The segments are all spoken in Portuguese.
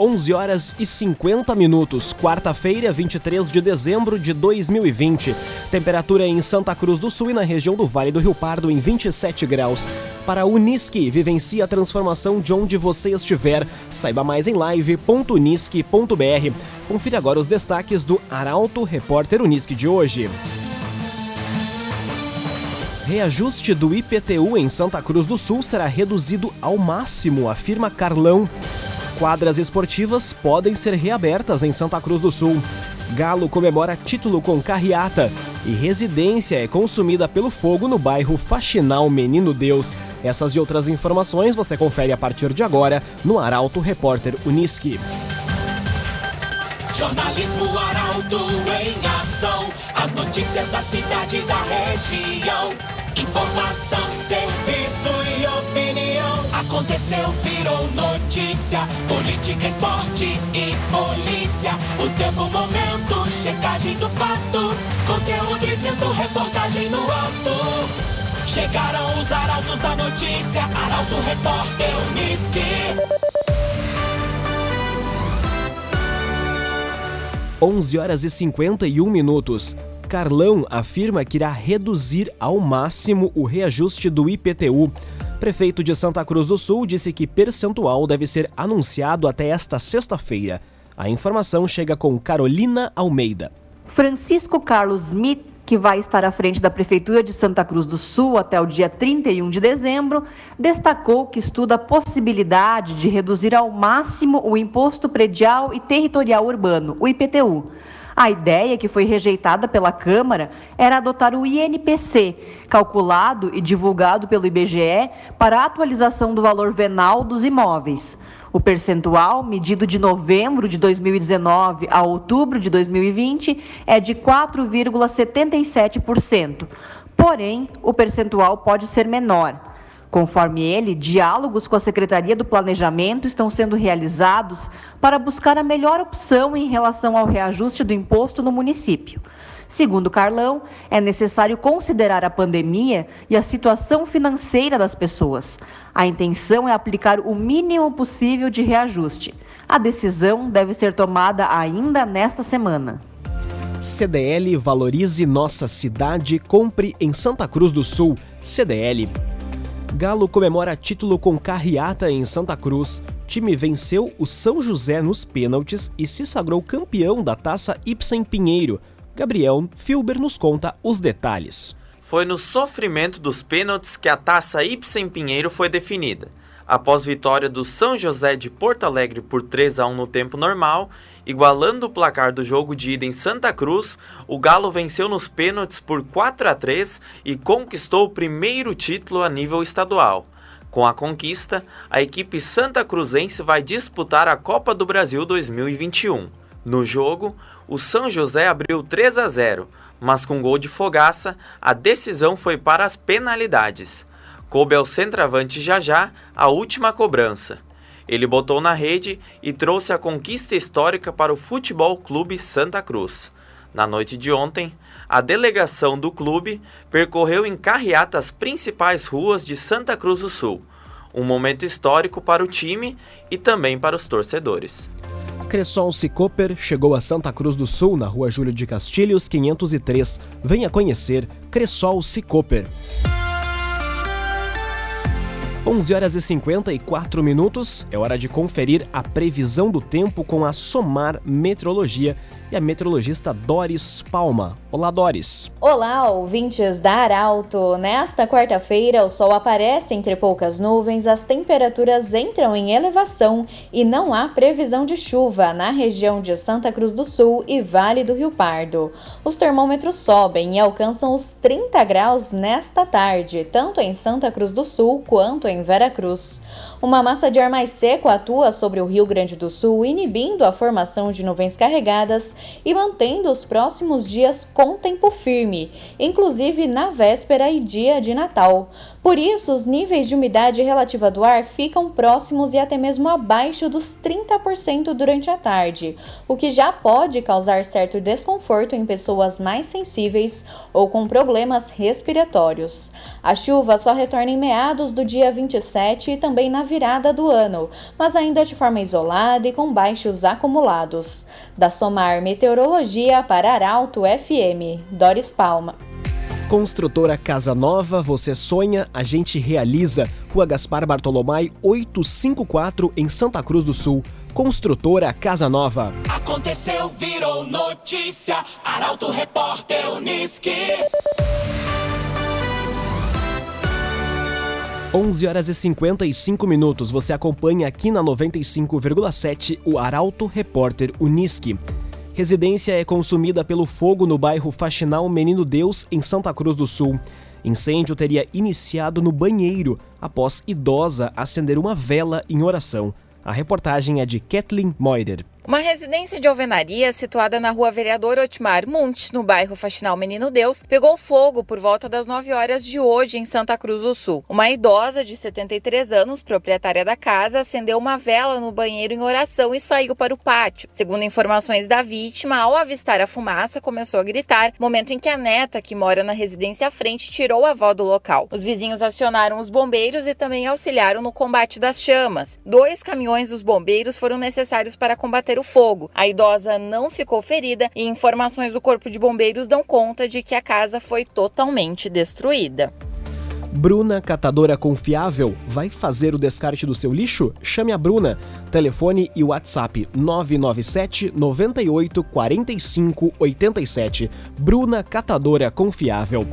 11 horas e 50 minutos, quarta-feira, 23 de dezembro de 2020. Temperatura em Santa Cruz do Sul e na região do Vale do Rio Pardo em 27 graus. Para a Unisque, vivencie a transformação de onde você estiver. Saiba mais em live.unisque.br. Confira agora os destaques do Arauto Repórter Unisque de hoje. Reajuste do IPTU em Santa Cruz do Sul será reduzido ao máximo, afirma Carlão. Quadras esportivas podem ser reabertas em Santa Cruz do Sul. Galo comemora título com carreata. E residência é consumida pelo fogo no bairro Faxinal Menino Deus. Essas e outras informações você confere a partir de agora no Arauto Repórter Uniski. Jornalismo Arauto em ação. As notícias da cidade e da região. Informação, serviço e. Aconteceu, virou notícia. Política, esporte e polícia. O tempo, momento, checagem do fato. Conteúdo dizendo, reportagem no ato. Chegaram os arautos da notícia. Arauto, repórter, Uniski. 11 horas e 51 minutos. Carlão afirma que irá reduzir ao máximo o reajuste do IPTU. Prefeito de Santa Cruz do Sul disse que percentual deve ser anunciado até esta sexta-feira. A informação chega com Carolina Almeida. Francisco Carlos Smith, que vai estar à frente da Prefeitura de Santa Cruz do Sul até o dia 31 de dezembro, destacou que estuda a possibilidade de reduzir ao máximo o Imposto Predial e Territorial Urbano, o IPTU. A ideia, que foi rejeitada pela Câmara, era adotar o INPC, calculado e divulgado pelo IBGE para a atualização do valor venal dos imóveis. O percentual, medido de novembro de 2019 a outubro de 2020, é de 4,77%. Porém, o percentual pode ser menor. Conforme ele, diálogos com a Secretaria do Planejamento estão sendo realizados para buscar a melhor opção em relação ao reajuste do imposto no município. Segundo Carlão, é necessário considerar a pandemia e a situação financeira das pessoas. A intenção é aplicar o mínimo possível de reajuste. A decisão deve ser tomada ainda nesta semana. CDL Valorize Nossa Cidade, compre em Santa Cruz do Sul. CDL. Galo comemora título com carreata em Santa Cruz. Time venceu o São José nos pênaltis e se sagrou campeão da taça Ibsen Pinheiro. Gabriel Filber nos conta os detalhes. Foi no sofrimento dos pênaltis que a taça Ibsen Pinheiro foi definida. Após vitória do São José de Porto Alegre por 3 a 1 no tempo normal, igualando o placar do jogo de ida em Santa Cruz, o Galo venceu nos pênaltis por 4 a 3 e conquistou o primeiro título a nível estadual. Com a conquista, a equipe santa cruzense vai disputar a Copa do Brasil 2021. No jogo, o São José abriu 3 a 0, mas com gol de fogaça, a decisão foi para as penalidades. Coube ao centroavante Jajá a última cobrança. Ele botou na rede e trouxe a conquista histórica para o Futebol Clube Santa Cruz. Na noite de ontem, a delegação do clube percorreu em carreata as principais ruas de Santa Cruz do Sul. Um momento histórico para o time e também para os torcedores. Cressol Cicoper chegou a Santa Cruz do Sul, na rua Júlio de Castilhos, 503. Venha conhecer Cressol Cicoper. 11 horas e 54 minutos. É hora de conferir a previsão do tempo com a Somar Meteorologia e a meteorologista Doris Palma. Olá, Doris. Olá, ouvintes da Arauto. Nesta quarta-feira, o sol aparece entre poucas nuvens, as temperaturas entram em elevação e não há previsão de chuva na região de Santa Cruz do Sul e Vale do Rio Pardo. Os termômetros sobem e alcançam os 30 graus nesta tarde, tanto em Santa Cruz do Sul quanto em Veracruz. Uma massa de ar mais seco atua sobre o Rio Grande do Sul, inibindo a formação de nuvens carregadas e mantendo os próximos dias com tempo firme, inclusive na véspera e dia de Natal. Por isso, os níveis de umidade relativa do ar ficam próximos e até mesmo abaixo dos 30% durante a tarde, o que já pode causar certo desconforto em pessoas mais sensíveis ou com problemas respiratórios. A chuva só retorna em meados do dia 27 e também na virada do ano, mas ainda de forma isolada e com baixos acumulados. Da Somar Meteorologia para Arauto FM, Doris Palma. Construtora Casa Nova, você sonha, a gente realiza. Rua Gaspar Bartolomai 854 em Santa Cruz do Sul. Construtora Casa Nova. Aconteceu, virou notícia. Arauto Repórter Uniski. 11 horas e 55 minutos. Você acompanha aqui na 95,7 o Arauto Repórter Uniski. Residência é consumida pelo fogo no bairro Faxinal Menino Deus, em Santa Cruz do Sul. Incêndio teria iniciado no banheiro após idosa acender uma vela em oração. A reportagem é de Kathleen Moider. Uma residência de alvenaria situada na rua Vereador Otmar Munt, no bairro Faxinal Menino Deus, pegou fogo por volta das 9 horas de hoje em Santa Cruz do Sul. Uma idosa de 73 anos, proprietária da casa, acendeu uma vela no banheiro em oração e saiu para o pátio. Segundo informações da vítima, ao avistar a fumaça, começou a gritar, momento em que a neta, que mora na residência à frente, tirou a avó do local. Os vizinhos acionaram os bombeiros e também auxiliaram no combate das chamas. Dois caminhões dos bombeiros foram necessários para combater o fogo. A idosa não ficou ferida e informações do Corpo de Bombeiros dão conta de que a casa foi totalmente destruída. Bruna Catadora Confiável vai fazer o descarte do seu lixo? Chame a Bruna. Telefone e WhatsApp 997 98 45 87. Bruna Catadora Confiável.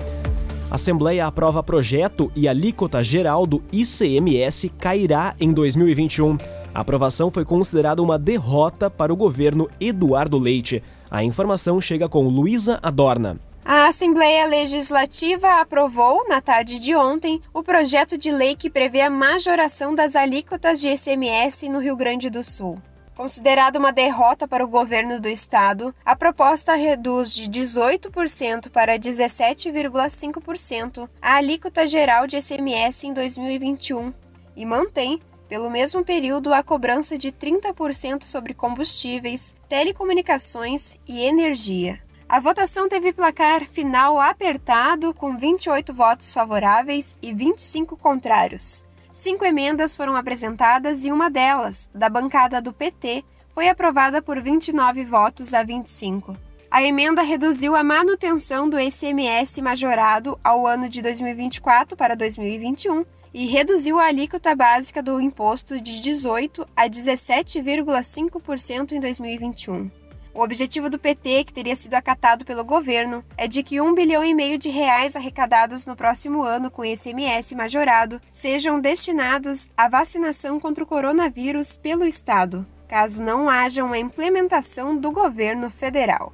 Assembleia aprova projeto e alíquota geral do ICMS cairá em 2021. A aprovação foi considerada uma derrota para o governo Eduardo Leite. A informação chega com Luísa Adorna. A Assembleia Legislativa aprovou, na tarde de ontem, o projeto de lei que prevê a majoração das alíquotas de ICMS no Rio Grande do Sul. Considerada uma derrota para o governo do estado, a proposta reduz de 18% para 17,5% a alíquota geral de ICMS em 2021 e mantém pelo mesmo período, a cobrança de 30% sobre combustíveis, telecomunicações e energia. A votação teve placar final apertado, com 28 votos favoráveis e 25 contrários. Cinco emendas foram apresentadas e uma delas, da bancada do PT, foi aprovada por 29 votos a 25. A emenda reduziu a manutenção do ICMS majorado ao ano de 2024 para 2021 e reduziu a alíquota básica do imposto de 18 a 17,5% em 2021. O objetivo do PT, que teria sido acatado pelo governo, é de que um bilhão e meio de reais arrecadados no próximo ano com ICMS majorado sejam destinados à vacinação contra o coronavírus pelo Estado, caso não haja uma implementação do governo federal.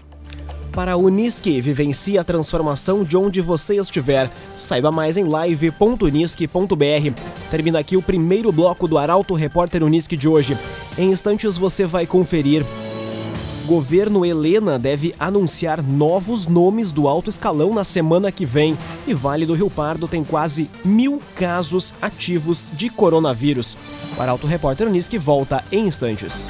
Para a Unisque, vivencie a transformação de onde você estiver. Saiba mais em live.unisque.br. Termina aqui o primeiro bloco do Arauto Repórter Unisque de hoje. Em instantes você vai conferir. Governo Helena deve anunciar novos nomes do alto escalão na semana que vem. E Vale do Rio Pardo tem quase mil casos ativos de coronavírus. O Arauto Repórter Unisque volta em instantes.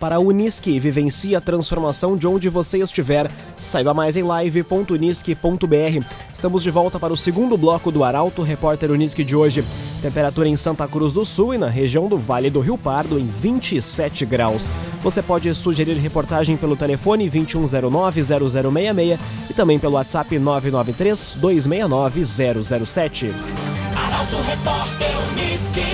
Para a Unisque. Vivencie a transformação de onde você estiver. Saiba mais em live.unisque.br. Estamos de volta para o segundo bloco do Arauto Repórter Unisque de hoje. Temperatura em Santa Cruz do Sul e na região do Vale do Rio Pardo em 27 graus. Você pode sugerir reportagem pelo telefone 2109-0066 e também pelo WhatsApp 993-269-007. Arauto Repórter Unisque.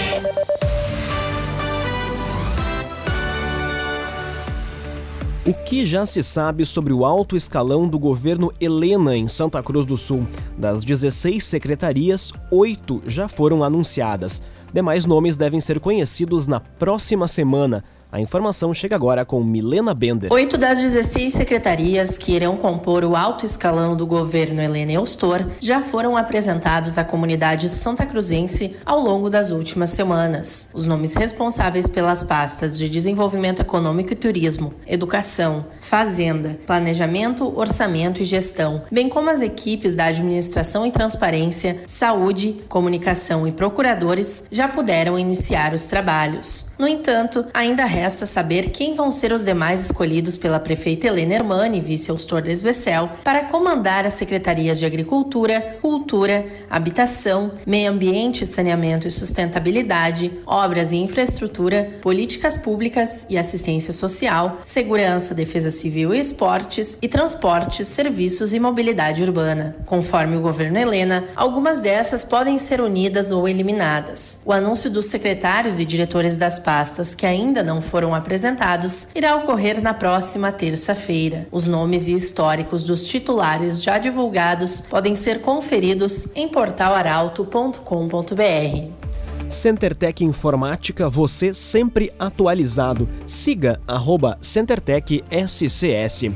O que já se sabe sobre o alto escalão do governo Helena em Santa Cruz do Sul? Das 16 secretarias, oito já foram anunciadas. Demais nomes devem ser conhecidos na próxima semana. A informação chega agora com Milena Bender. Oito das 16 secretarias que irão compor o alto escalão do governo Helena Eustor já foram apresentados à comunidade santa cruzense ao longo das últimas semanas. Os nomes responsáveis pelas pastas de desenvolvimento econômico e turismo, educação, fazenda, planejamento, orçamento e gestão, bem como as equipes da administração e transparência, saúde, comunicação e procuradores, já puderam iniciar os trabalhos. No entanto, ainda resta saber quem vão ser os demais escolhidos pela prefeita Helena Hermani, vice-austor Desbecel, para comandar as secretarias de Agricultura, Cultura, Habitação, Meio Ambiente, Saneamento e Sustentabilidade, Obras e Infraestrutura, Políticas Públicas e Assistência Social, Segurança, Defesa Civil e Esportes e Transportes, Serviços e Mobilidade Urbana. Conforme o governo Helena, algumas dessas podem ser unidas ou eliminadas. O anúncio dos secretários e diretores das pastas que ainda não foram apresentados irá ocorrer na próxima terça-feira. Os nomes e históricos dos titulares já divulgados podem ser conferidos em portalaralto.com.br. CenterTech Informática, você sempre atualizado. Siga arroba CenterTech SCS.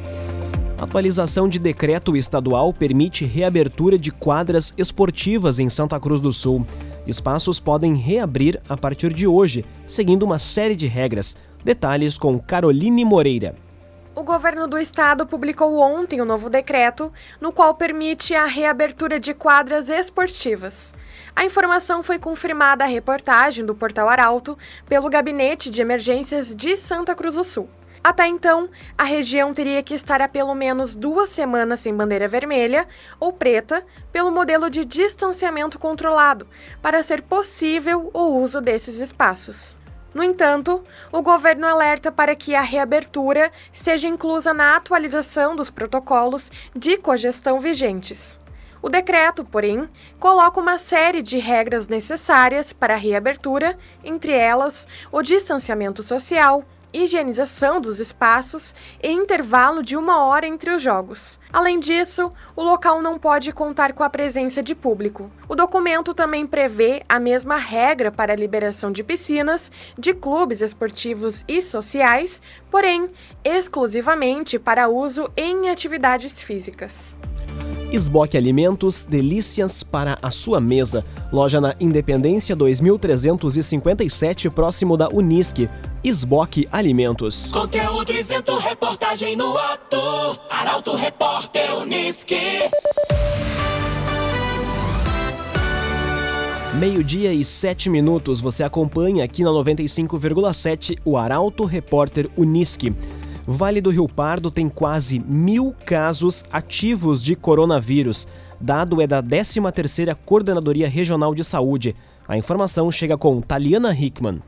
Atualização de decreto estadual permite reabertura de quadras esportivas em Santa Cruz do Sul. Espaços podem reabrir a partir de hoje, seguindo uma série de regras. Detalhes com Caroline Moreira. O governo do estado publicou ontem um novo decreto, no qual permite a reabertura de quadras esportivas. A informação foi confirmada à reportagem do Portal Arauto pelo Gabinete de Emergências de Santa Cruz do Sul. Até então, a região teria que estar há pelo menos duas semanas sem bandeira vermelha ou preta pelo modelo de distanciamento controlado, para ser possível o uso desses espaços. No entanto, o governo alerta para que a reabertura seja inclusa na atualização dos protocolos de cogestão vigentes. O decreto, porém, coloca uma série de regras necessárias para a reabertura, entre elas o distanciamento social, higienização dos espaços e intervalo de uma hora entre os jogos. Além disso, o local não pode contar com a presença de público. O documento também prevê a mesma regra para a liberação de piscinas, de clubes esportivos e sociais, porém exclusivamente para uso em atividades físicas. Esboque Alimentos, delícias para a sua mesa. Loja na Independência 2357, próximo da Unisque. Esboque Alimentos. Conteúdo isento, reportagem no ato. Arauto Repórter Unisque. Meio-dia e sete minutos. Você acompanha aqui na 95,7 o Arauto Repórter Unisque. Vale do Rio Pardo tem quase mil casos ativos de coronavírus. Dado é da 13ª Coordenadoria Regional de Saúde. A informação chega com Taliana Hickman.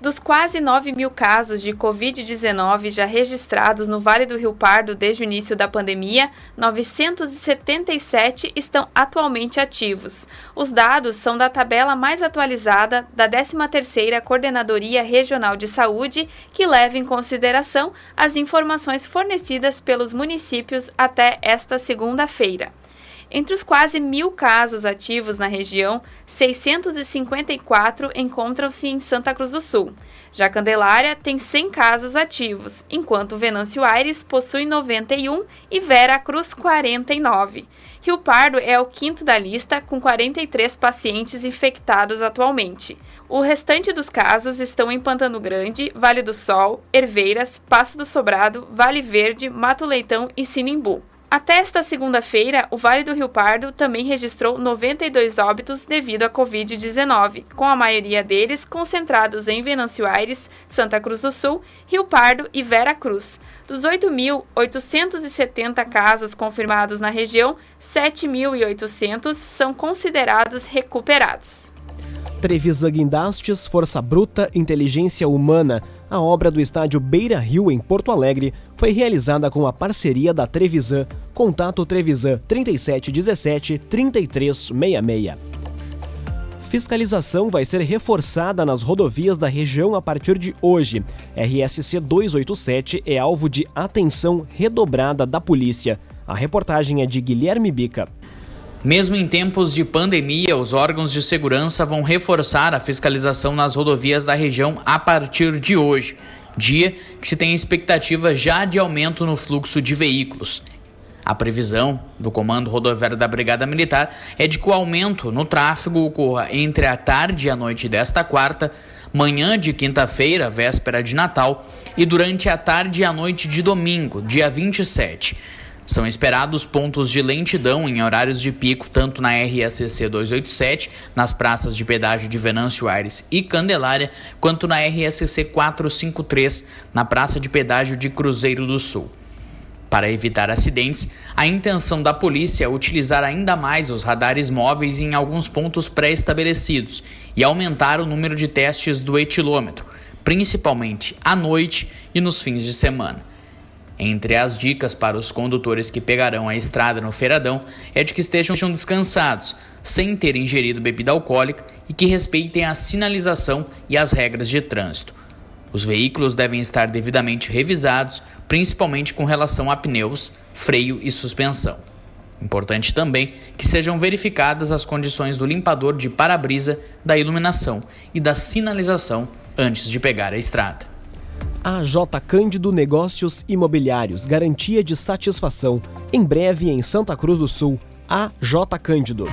Dos quase 9 mil casos de Covid-19 já registrados no Vale do Rio Pardo desde o início da pandemia, 977 estão atualmente ativos. Os dados são da tabela mais atualizada da 13ª Coordenadoria Regional de Saúde, que leva em consideração as informações fornecidas pelos municípios até esta segunda-feira. Entre os quase mil casos ativos na região, 654 encontram-se em Santa Cruz do Sul. Já Candelária tem 100 casos ativos, enquanto Venâncio Aires possui 91 e Vera Cruz 49. Rio Pardo é o quinto da lista, com 43 pacientes infectados atualmente. O restante dos casos estão em Pantano Grande, Vale do Sol, Herveiras, Passo do Sobrado, Vale Verde, Mato Leitão e Sinimbu. Até esta segunda-feira, o Vale do Rio Pardo também registrou 92 óbitos devido à Covid-19, com a maioria deles concentrados em Venâncio Aires, Santa Cruz do Sul, Rio Pardo e Vera Cruz. Dos 8.870 casos confirmados na região, 7.800 são considerados recuperados. Trevisan Guindastes, Força Bruta, Inteligência Humana. A obra do estádio Beira Rio, em Porto Alegre, foi realizada com a parceria da Trevisan. Contato Trevisan 3717 3366. Fiscalização vai ser reforçada nas rodovias da região a partir de hoje. RSC 287 é alvo de atenção redobrada da polícia. A reportagem é de Guilherme Bica. Mesmo em tempos de pandemia, os órgãos de segurança vão reforçar a fiscalização nas rodovias da região a partir de hoje, dia que se tem expectativa já de aumento no fluxo de veículos. A previsão do Comando Rodoviário da Brigada Militar é de que o aumento no tráfego ocorra entre a tarde e a noite desta quarta, manhã de quinta-feira, véspera de Natal, e durante a tarde e a noite de domingo, dia 27 são esperados pontos de lentidão em horários de pico, tanto na RSC 287, nas praças de pedágio de Venâncio Aires e Candelária, quanto na RSC 453, na praça de pedágio de Cruzeiro do Sul. Para evitar acidentes, a intenção da polícia é utilizar ainda mais os radares móveis em alguns pontos pré-estabelecidos e aumentar o número de testes do etilômetro, principalmente à noite e nos fins de semana. Entre as dicas para os condutores que pegarão a estrada no feiradão é de que estejam descansados, sem ter ingerido bebida alcoólica e que respeitem a sinalização e as regras de trânsito. Os veículos devem estar devidamente revisados, principalmente com relação a pneus, freio e suspensão. Importante também que sejam verificadas as condições do limpador de para-brisa, da iluminação e da sinalização antes de pegar a estrada. AJ Cândido Negócios Imobiliários, garantia de satisfação. Em breve em Santa Cruz do Sul. AJ Cândido.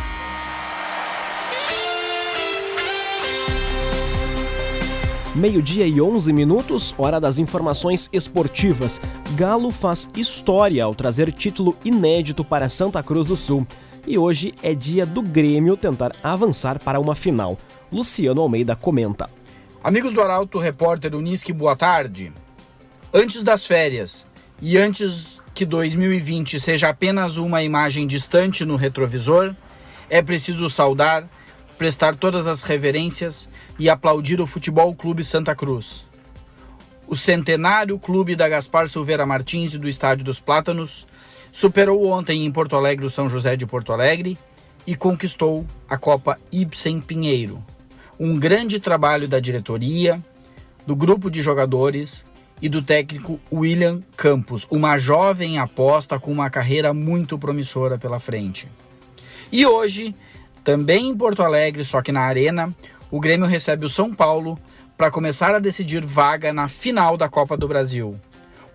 Meio-dia e 11 minutos, hora das informações esportivas. Galo faz história ao trazer título inédito para Santa Cruz do Sul. E hoje é dia do Grêmio tentar avançar para uma final. Luciano Almeida comenta. Amigos do Arauto, repórter Unisque, boa tarde. Antes das férias e antes que 2020 seja apenas uma imagem distante no retrovisor, é preciso saudar, prestar todas as reverências e aplaudir o Futebol Clube Santa Cruz. O centenário clube da Gaspar Silveira Martins e do Estádio dos Plátanos superou ontem em Porto Alegre o São José de Porto Alegre e conquistou a Copa Ibsen Pinheiro um grande trabalho da diretoria, do grupo de jogadores e do técnico William Campos, uma jovem aposta com uma carreira muito promissora pela frente. E hoje, também em Porto Alegre, só que na Arena, o Grêmio recebe o São Paulo para começar a decidir vaga na final da Copa do Brasil.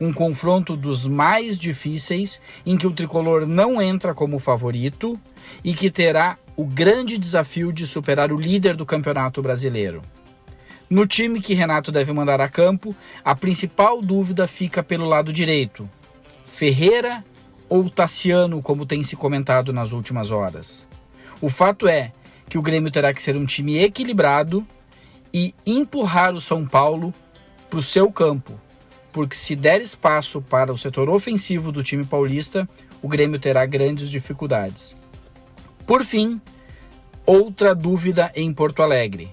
Um confronto dos mais difíceis, em que o tricolor não entra como favorito e que terá o grande desafio de superar o líder do Campeonato Brasileiro. No time que Renato deve mandar a campo, a principal dúvida fica pelo lado direito: Ferreira ou Tassiano, como tem se comentado nas últimas horas. O fato é que o Grêmio terá que ser um time equilibrado e empurrar o São Paulo para o seu campo, porque se der espaço para o setor ofensivo do time paulista, o Grêmio terá grandes dificuldades. Por fim, outra dúvida em Porto Alegre.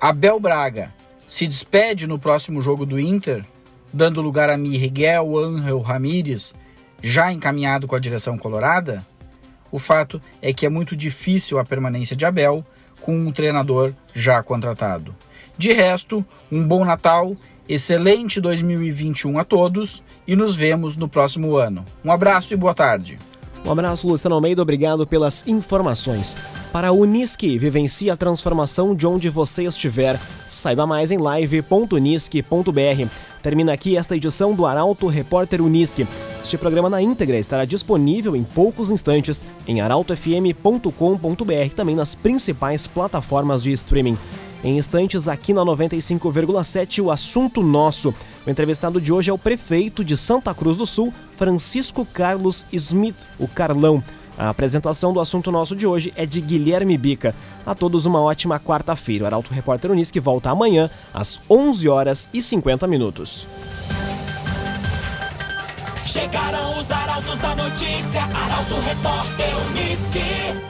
Abel Braga se despede no próximo jogo do Inter, dando lugar a Miguel Ángel Ramírez, já encaminhado com a direção colorada? O fato é que é muito difícil a permanência de Abel com um treinador já contratado. De resto, um bom Natal, excelente 2021 a todos e nos vemos no próximo ano. Um abraço e boa tarde. Um abraço, Luciano Almeida, obrigado pelas informações. Para a Unisque, vivencie a transformação de onde você estiver. Saiba mais em live.unisque.br. Termina aqui esta edição do Arauto Repórter Unisque. Este programa na íntegra estará disponível em poucos instantes em arautofm.com.br também nas principais plataformas de streaming. Em instantes, aqui na 95,7, o assunto nosso. O entrevistado de hoje é o prefeito de Santa Cruz do Sul, Francisco Carlos Smith, o Carlão. A apresentação do assunto nosso de hoje é de Guilherme Bica. A todos uma ótima quarta-feira. O Arauto Repórter Unisque volta amanhã às 11 horas e 50 minutos. Chegaram os arautos da notícia, Arauto Repórter Unisque.